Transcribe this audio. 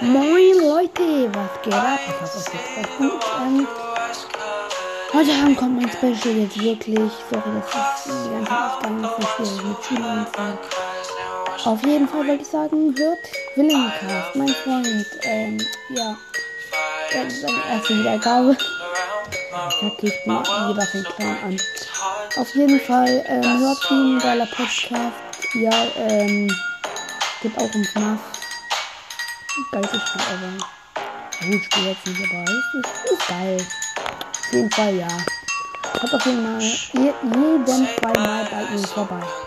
Moin Leute, was geht ab? Ich hoffe, es geht euch gut. Ähm, heute Abend kommt mein Special jetzt wirklich. Sorry, dass ich die ganze Zeit ist, so mit Schülern und so. Auf jeden Fall wollte ich sagen, hört Willingcast, mein Freund. Ähm, ja, das ist seine erste Wiedergabe. Okay, ich bin lieber von klein an. Auf jeden Fall, ähm, hört ihn, geiler Podcast. Ja, ähm, geht auch um FNAF. Geilstes Spiel. Ja, gut, Spiel jetzt nicht, aber ist, ist geil. Auf jeden Fall, ja. Kommt auf jeden Fall je, jeden zweimal bei ihm vorbei.